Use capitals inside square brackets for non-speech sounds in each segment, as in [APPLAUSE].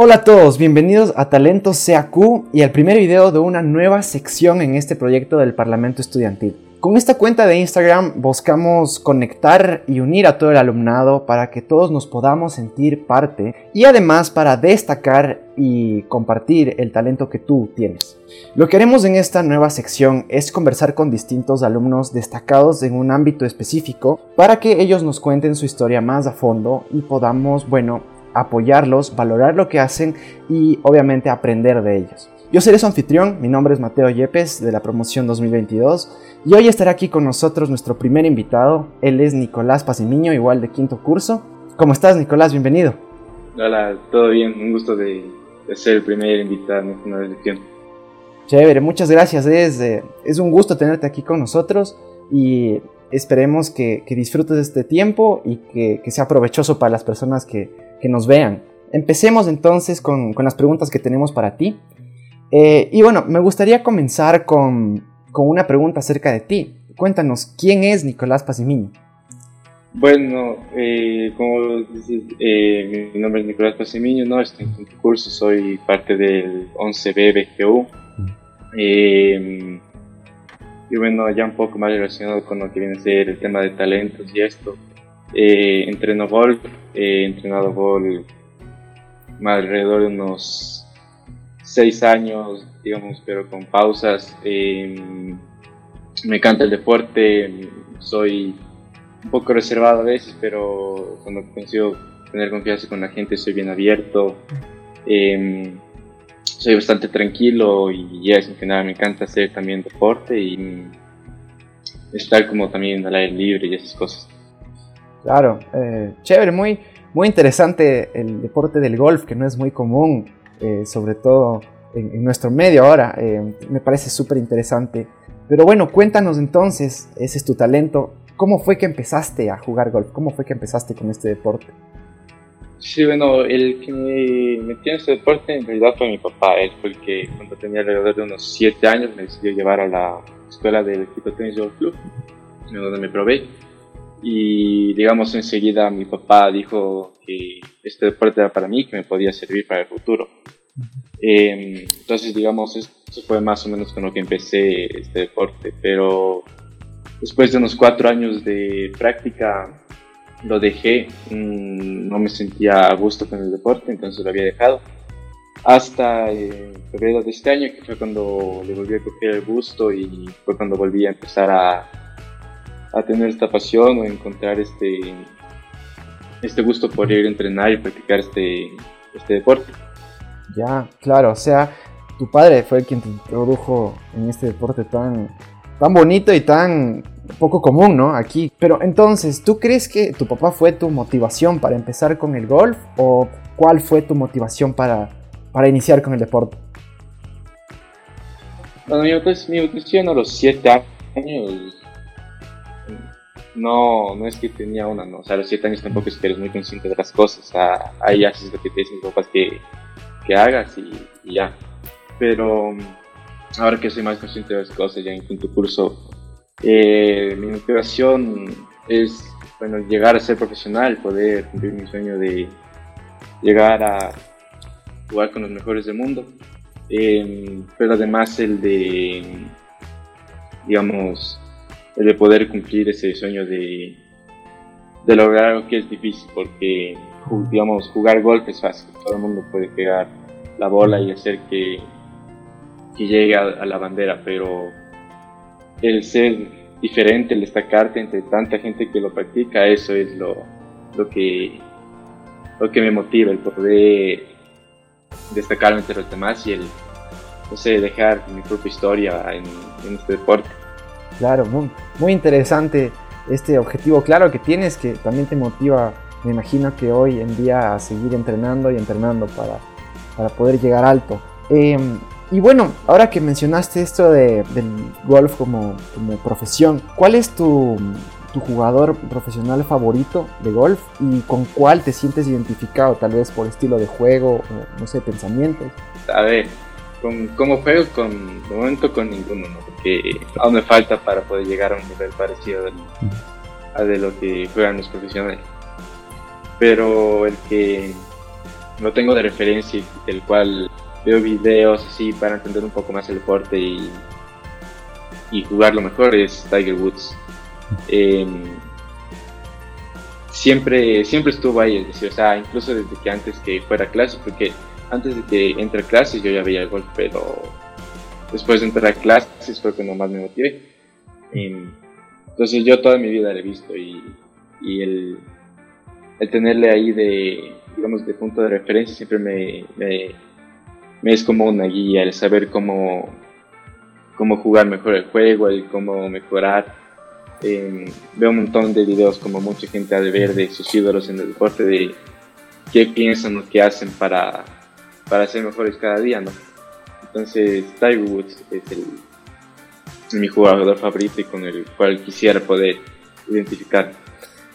Hola a todos, bienvenidos a Talentos CAQ y al primer video de una nueva sección en este proyecto del Parlamento Estudiantil. Con esta cuenta de Instagram buscamos conectar y unir a todo el alumnado para que todos nos podamos sentir parte y además para destacar y compartir el talento que tú tienes. Lo que haremos en esta nueva sección es conversar con distintos alumnos destacados en un ámbito específico para que ellos nos cuenten su historia más a fondo y podamos, bueno, apoyarlos, valorar lo que hacen y obviamente aprender de ellos. Yo seré su anfitrión, mi nombre es Mateo Yepes de la promoción 2022 y hoy estará aquí con nosotros nuestro primer invitado, él es Nicolás Pasimiño, igual de quinto curso. ¿Cómo estás Nicolás? Bienvenido. Hola, todo bien, un gusto de, ser el primer invitado en esta nueva edición. Chévere, muchas gracias, es, eh, es un gusto tenerte aquí con nosotros y esperemos que, disfrutes de este tiempo y que, sea provechoso para las personas que, nos vean. Empecemos entonces con, las preguntas que tenemos para ti. Eh, y bueno, me gustaría comenzar con, una pregunta acerca de ti. Cuéntanos, ¿quién es Nicolás Pasimiño? Bueno, eh, como dices, eh, mi nombre es Nicolás Pasimiño, ¿no? estoy en quinto curso, soy parte del 11B BGU. Eh, y bueno, ya un poco más relacionado con lo que viene a ser el tema de talentos y esto. Eh, entreno golf, he entrenado golf alrededor de unos seis años, digamos, pero con pausas. Em, me encanta el deporte, soy un poco reservado a veces, pero cuando consigo tener confianza con la gente soy bien abierto. Eh, soy bastante tranquilo y es en general me encanta hacer también deporte y estar como también al aire libre y esas cosas. Claro, eh, chévere, muy, muy interesante el deporte del golf, que no es muy común, eh, sobre todo en, nuestro medio ahora. Eh, me parece súper interesante. Pero bueno, cuéntanos entonces, ese es tu talento. ¿Cómo fue que empezaste a jugar golf? ¿Cómo fue que empezaste con este deporte? Sí, bueno, el que me metió en ese deporte en realidad fue mi papá. Él fue el que cuando tenía alrededor de unos 7 años me decidió llevar a la escuela del equipo tenis del club, donde me probé. Y digamos enseguida mi papá dijo que este deporte era para mí, que me podía servir para el futuro. Em, entonces digamos, eso fue más o menos con lo que empecé este deporte. Pero después de unos 4 años de práctica lo dejé, mm, no me sentía a gusto con el deporte, entonces lo había dejado. Hasta eh, febrero de este año, que fue cuando le volví a coger el gusto y fue cuando volví a empezar a, a tener esta pasión o encontrar este, este gusto por ir a entrenar y practicar este, este deporte. Ya, claro, o sea, tu padre fue el quien te introdujo en este deporte tan, tan bonito y tan poco común, ¿no? Aquí. Pero entonces, ¿tú crees que tu papá fue tu motivación para empezar con el golf o cuál fue tu motivación para, para iniciar con el deporte? Bueno, mi, motivación a los 7 años no, no es que tenía una, ¿no? O sea, a los 7 años tampoco es que eres muy consciente de las cosas. O sea, ahí haces lo que te dicen papás que, que hagas y, y, ya. Pero ahora que soy más consciente de las cosas, ya en quinto curso, eh, mi motivación es bueno, llegar a ser profesional, poder cumplir mi sueño de llegar a jugar con los mejores del mundo, em, pero además el de, digamos, de poder cumplir ese sueño de, de lograr algo que es difícil, porque, digamos, jugar golf es fácil, todo el mundo puede pegar la bola y hacer que, que llegue a la bandera, pero el ser diferente, el destacarte entre tanta gente que lo practica, eso es lo, lo, que, lo que me motiva, el poder destacarme entre los demás y el, no sé, dejar mi propia historia en, este deporte. Claro, muy, interesante este objetivo claro que tienes, que también te motiva, me imagino que hoy en día a seguir entrenando y entrenando para, para poder llegar alto. Em, y bueno, ahora que mencionaste esto de, del golf como, como, profesión, ¿cuál es tu, tu, jugador profesional favorito de golf y con cuál te sientes identificado? Tal vez por estilo de juego o, no sé, pensamientos. A ver, con, como juego, con, de momento con ninguno, ¿no? porque aún me falta para poder llegar a un nivel parecido a de lo que juegan los profesionales. Pero el que lo tengo de referencia, del cual veo videos así para entender un poco más el deporte y, y jugarlo mejor, es Tiger Woods. Em, siempre, siempre estuvo ahí, es decir, o sea, incluso desde que antes que fuera clase, porque antes de que entre a clases yo ya veía el golf, pero después de entrar a clases fue cuando más me motivé. entonces yo toda mi vida lo he visto y, y el, tenerle ahí de, digamos, de punto de referencia siempre me, me, es como una guía, el saber cómo, cómo jugar mejor el juego, el cómo mejorar. veo un montón de videos como mucha gente ha de ver de sus ídolos en el deporte, de qué piensan o qué hacen para, para ser mejores cada día, ¿no? Entonces, Tiger Woods es, el, mi jugador favorito y con el cual quisiera poder identificar.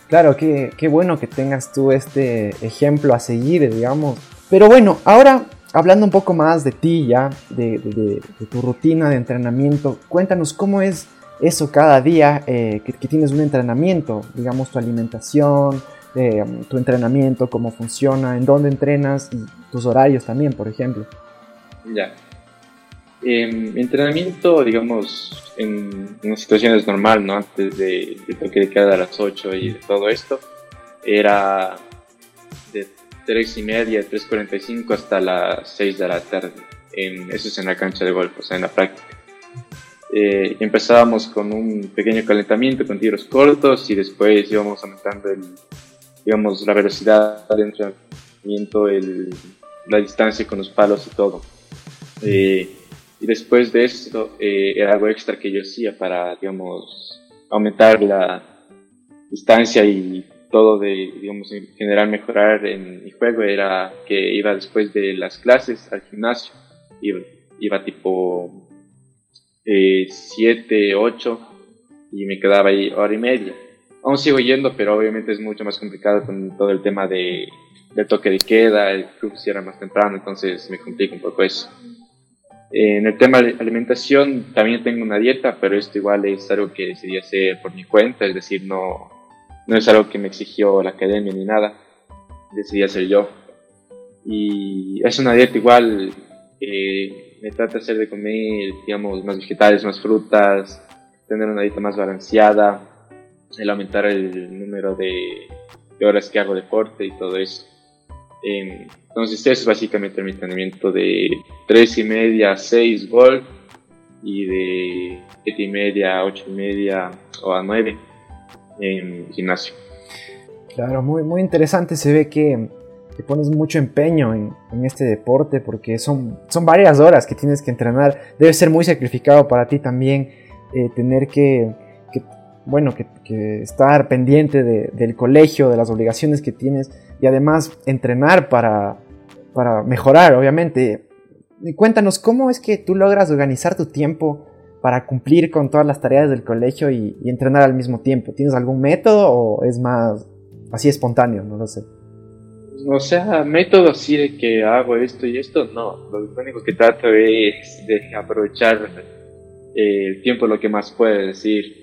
Claro, qué, qué bueno que tengas tú este ejemplo a seguir, digamos. Pero bueno, ahora hablando un poco más de ti ya, de, de, tu rutina de entrenamiento, cuéntanos cómo es eso cada día eh, que, que, tienes un entrenamiento, digamos tu alimentación, eh, tu entrenamiento, cómo funciona, en dónde entrenas y tus horarios también, por ejemplo. Ya. Eh, mi entrenamiento, digamos, en, en situaciones normal, ¿no? Antes de, de toque de queda a las 8 y de todo esto, era de 3 y media, 3.45 hasta las 6 de la tarde. En, eso es en la cancha de golf, o sea, en la práctica. Eh, empezábamos con un pequeño calentamiento con tiros cortos y después íbamos aumentando el, digamos, la velocidad de entrenamiento, el, la distancia con los palos y todo. Eh, y después de eso eh, era algo extra que yo hacía para, digamos, aumentar la distancia y todo de, digamos, en general mejorar en mi juego era que iba después de las clases al gimnasio, iba, iba tipo 7, eh, 8 y me quedaba ahí hora y media aún sigo yendo, pero obviamente es mucho más complicado con todo el tema de, del toque de queda, el club cierra más temprano, entonces me complica un poco eso. En el tema de alimentación también tengo una dieta, pero esto igual es algo que decidí hacer por mi cuenta, es decir, no, no es algo que me exigió la academia ni nada, decidí hacer yo. Y es una dieta igual, eh, me trata de hacer de comer, digamos, más vegetales, más frutas, tener una dieta más balanceada, el aumentar el número de, horas que hago deporte y todo eso. Em, entonces eso es básicamente mi entrenamiento de 3 y media a 6 golf y de 7 y media a 8 y media o a 9 en gimnasio. Claro, muy, muy interesante. Se ve que, que pones mucho empeño en, en, este deporte porque son, son varias horas que tienes que entrenar. Debe ser muy sacrificado para ti también eh, tener que bueno, que, estar pendiente del colegio, de las obligaciones que tienes y además entrenar para, para mejorar, obviamente. Y cuéntanos, ¿cómo es que tú logras organizar tu tiempo para cumplir con todas las tareas del colegio y, entrenar al mismo tiempo? ¿Tienes algún método o es más así espontáneo? No lo sé. O sea, método así de que hago esto y esto, no. Lo único que trato es de aprovechar eh, el tiempo lo que más puede decir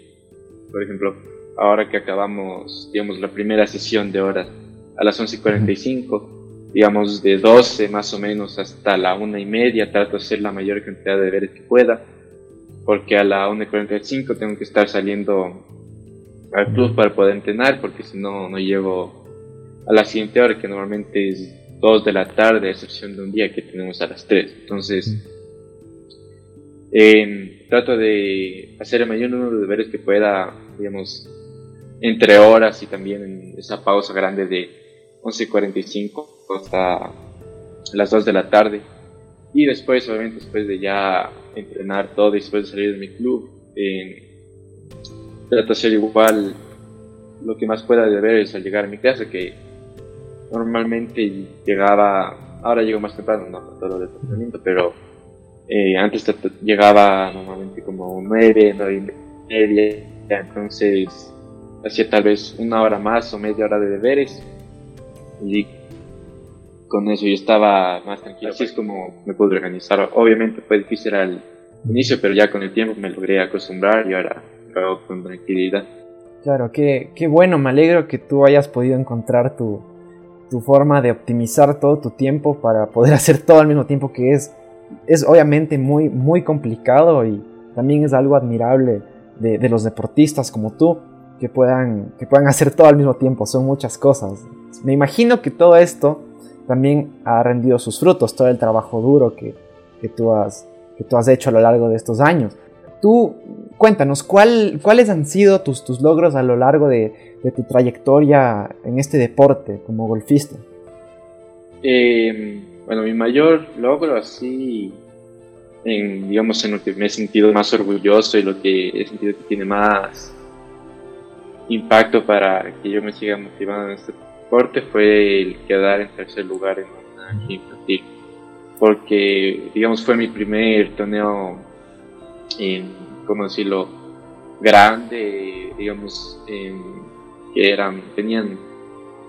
por ejemplo, ahora que acabamos, digamos, la primera sesión de horas a las 11.45, digamos, de 12 más o menos hasta la una y media, trato de hacer la mayor cantidad de deberes que pueda, porque a la 1.45 tengo que estar saliendo al club para poder entrenar, porque si no, no llego a la siguiente hora, que normalmente es 2 de la tarde, a excepción de un día que tenemos a las 3. Entonces, eh, trato de hacer el mayor número de deberes que pueda, digamos, entre horas y también en esa pausa grande de 11.45 hasta las 2 de la tarde. Y después, obviamente, después de ya entrenar todo y después de salir de mi club, trato de hacer igual lo que más pueda de ver al llegar a mi casa, que normalmente llegaba, ahora llego más temprano, no todo el entrenamiento, pero eh, antes llegaba normalmente como 9, 9 y media, entonces hacía tal vez una hora más o media hora de deberes y con eso yo estaba más tranquilo. Así es como me pude organizar. Obviamente fue difícil al inicio, pero ya con el tiempo me logré acostumbrar y ahora con tranquilidad. Claro, qué, qué bueno, me alegro que tú hayas podido encontrar tu, tu forma de optimizar todo tu tiempo para poder [LAUGHS] hacer todo al mismo tiempo que es, es obviamente muy, muy complicado y también es algo admirable de, los deportistas como tú que puedan, que puedan hacer todo al mismo tiempo, son muchas cosas. Me imagino que todo esto también ha rendido sus frutos, todo el trabajo duro que, que, tú, has, que tú has hecho a lo largo de estos años. Tú, cuéntanos, ¿cuál, ¿cuáles han sido tus, tus logros a lo largo de, de, tu trayectoria en este deporte como golfista? Eh, bueno, mi mayor logro así, en, digamos, en lo que me he sentido más orgulloso y lo que he sentido que tiene más impacto para que yo me siga motivando en este deporte fue el quedar en tercer lugar en una infantil. Porque, digamos, fue mi primer torneo, en, ¿cómo decirlo?, grande, digamos, que eran, tenían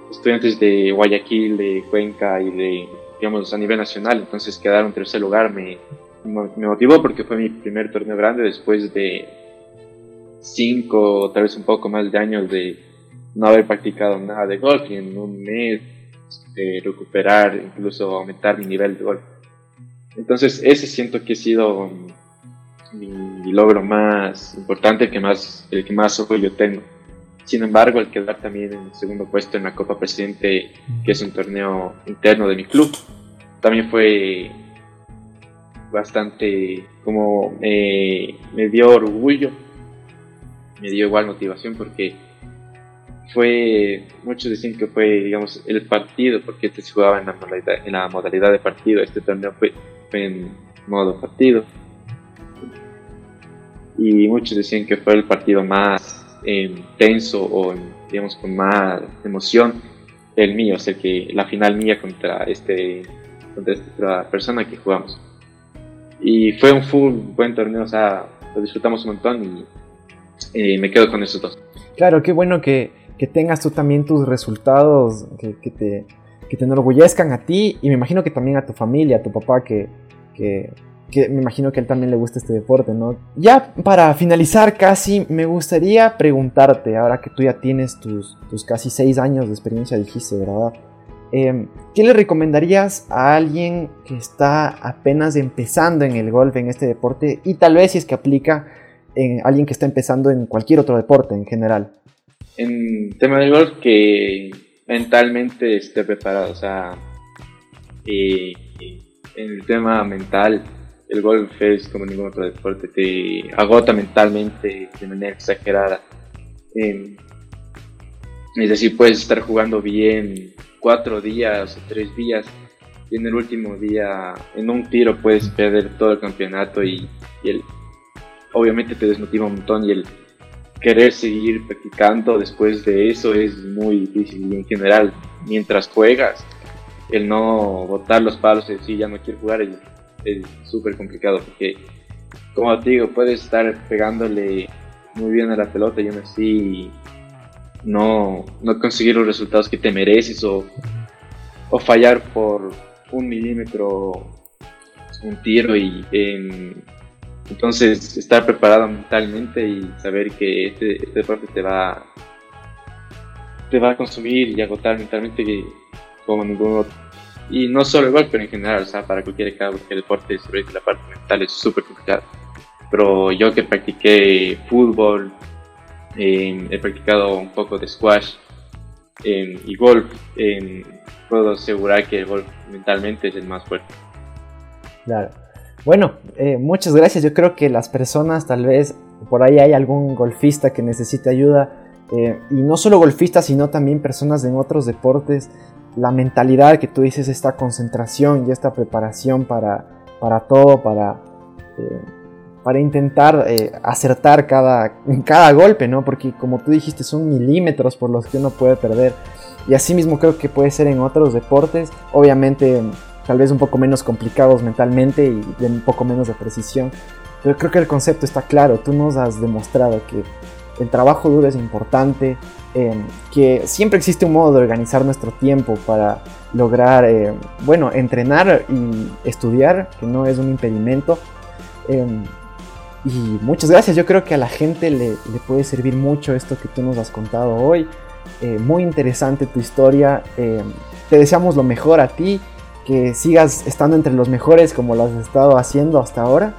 estudiantes de Guayaquil, de Cuenca y de, digamos, a nivel nacional. Entonces, quedar en tercer lugar me, me motivó porque fue mi primer torneo grande después de cinco tal vez un poco más de años de no haber practicado nada de golf y en un mes de recuperar, incluso aumentar mi nivel de golf. Entonces ese siento que ha sido mi, logro más importante, que más, el que más yo tengo. Sin embargo, el quedar también en segundo puesto en la Copa Presidente, que es un torneo interno de mi club, también fue bastante como me dio orgullo me dio igual motivación porque fue, muchos dicen que fue, digamos, el partido, porque este se jugaba en la modalidad, en la modalidad de partido, este torneo fue, en modo partido. Y muchos decían que fue el partido más eh, tenso o, digamos, con más emoción, el mío, o sea, que la final mía contra, este, contra esta persona que jugamos. Y fue un full buen torneo, o sea, lo disfrutamos un montón y y me quedo con esos dos. Claro, qué bueno que, que tengas tú también tus resultados que, que, te, que te enorgullezcan a ti y me imagino que también a tu familia, a tu papá, que, que, que me imagino que a él también le gusta este deporte, ¿no? Ya para finalizar casi, me gustaría preguntarte, ahora que tú ya tienes tus, tus casi seis años de experiencia, dijiste, ¿verdad? Eh, ¿Qué le recomendarías a alguien que está apenas empezando en el golf, en este deporte, y tal vez si es que aplica en alguien que está empezando en cualquier otro deporte en general? En tema del golf, que mentalmente esté preparado, o sea, en el tema mental, el golf es como ningún otro deporte, te agota mentalmente de manera exagerada. es decir, puedes estar jugando bien cuatro días o tres días y en el último día, en un tiro, puedes perder todo el campeonato y, el, obviamente te desmotiva un montón y el querer seguir practicando después de eso es muy difícil y en general mientras juegas el no botar los palos y decir ya no quiero jugar súper complicado porque como te digo puedes estar pegándole muy bien a la pelota y aún así no, no conseguir los resultados que te mereces o, o fallar por un milímetro un tiro y en entonces, estar preparado mentalmente y saber que este, este, deporte te va, te va a consumir y agotar mentalmente como ningún otro. Y no solo igual, pero en general, o sea, para cualquier, cualquier deporte, sobre la parte mental es súper complicado. Pero yo que practiqué fútbol, eh, he practicado un poco de squash eh, y golf, eh, puedo asegurar que el golf mentalmente es el más fuerte. Claro. Bueno, eh, muchas gracias. Yo creo que las personas, tal vez por ahí hay algún golfista que necesite ayuda, eh, y no solo golfistas, sino también personas en otros deportes, la mentalidad que tú dices, esta concentración y esta preparación para, para todo, para, eh, para intentar acertar cada, [LAUGHS] cada golpe, ¿no? Porque como tú dijiste, son milímetros por los que uno puede perder. Y así mismo creo que puede ser en otros deportes. Obviamente tal vez un poco menos complicados mentalmente y de un poco menos de precisión. Pero creo que el concepto está claro, tú nos has demostrado que el trabajo duro es importante, em, que siempre existe un modo de organizar nuestro tiempo para lograr, em, bueno, entrenar y estudiar, que no es un impedimento. Em, y muchas gracias, yo creo que a la gente le, le, puede servir mucho esto que tú nos has contado hoy. muy interesante tu historia. te deseamos lo mejor a ti, que sigas estando entre los mejores como lo has estado haciendo hasta ahora.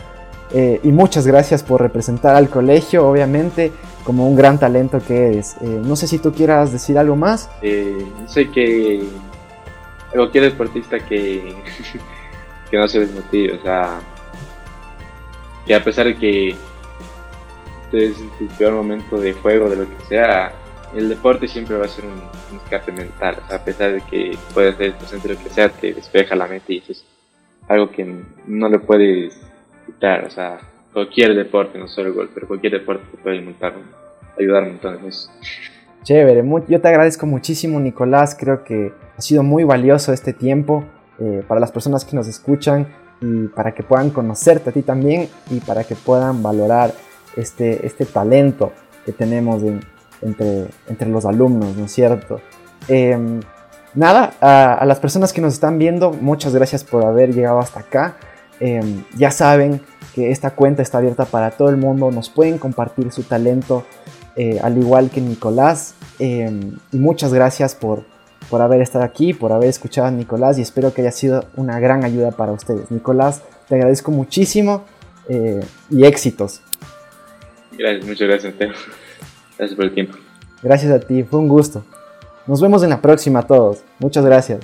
y muchas gracias por representar al colegio, obviamente, como un gran talento que eres. no sé si tú quieras decir algo más. sé que cualquier deportista que, [LAUGHS] que no se desmotive, o sea, que a pesar de que estés en tu peor momento de juego, de lo que sea, el deporte siempre va a ser un, escape mental, o sea, a pesar de que puedes ser de lo que sea, te despeja la mente y eso es algo que no le puedes quitar, o sea, cualquier deporte, no solo el golf, pero cualquier deporte te puede montar, ayudar un montón en eso. Chévere, yo te agradezco muchísimo Nicolás, creo que ha sido muy valioso este tiempo eh, para las personas que nos escuchan y para que puedan conocerte a ti también y para que puedan valorar este, este talento que tenemos entre, entre los alumnos, ¿no es cierto? Em, nada, a, las personas que nos están viendo, muchas gracias por haber llegado hasta acá. Em, ya saben que esta cuenta está abierta para todo el mundo, nos pueden compartir su talento eh, al igual que Nicolás. Em, y muchas gracias por, por haber estado aquí, por haber escuchado a Nicolás y espero que haya sido una gran ayuda para ustedes. Nicolás, te agradezco muchísimo eh, y éxitos. Gracias, muchas gracias, Teo. Gracias por el tiempo. Gracias a ti, fue un gusto. Nos vemos en la próxima todos. Muchas gracias.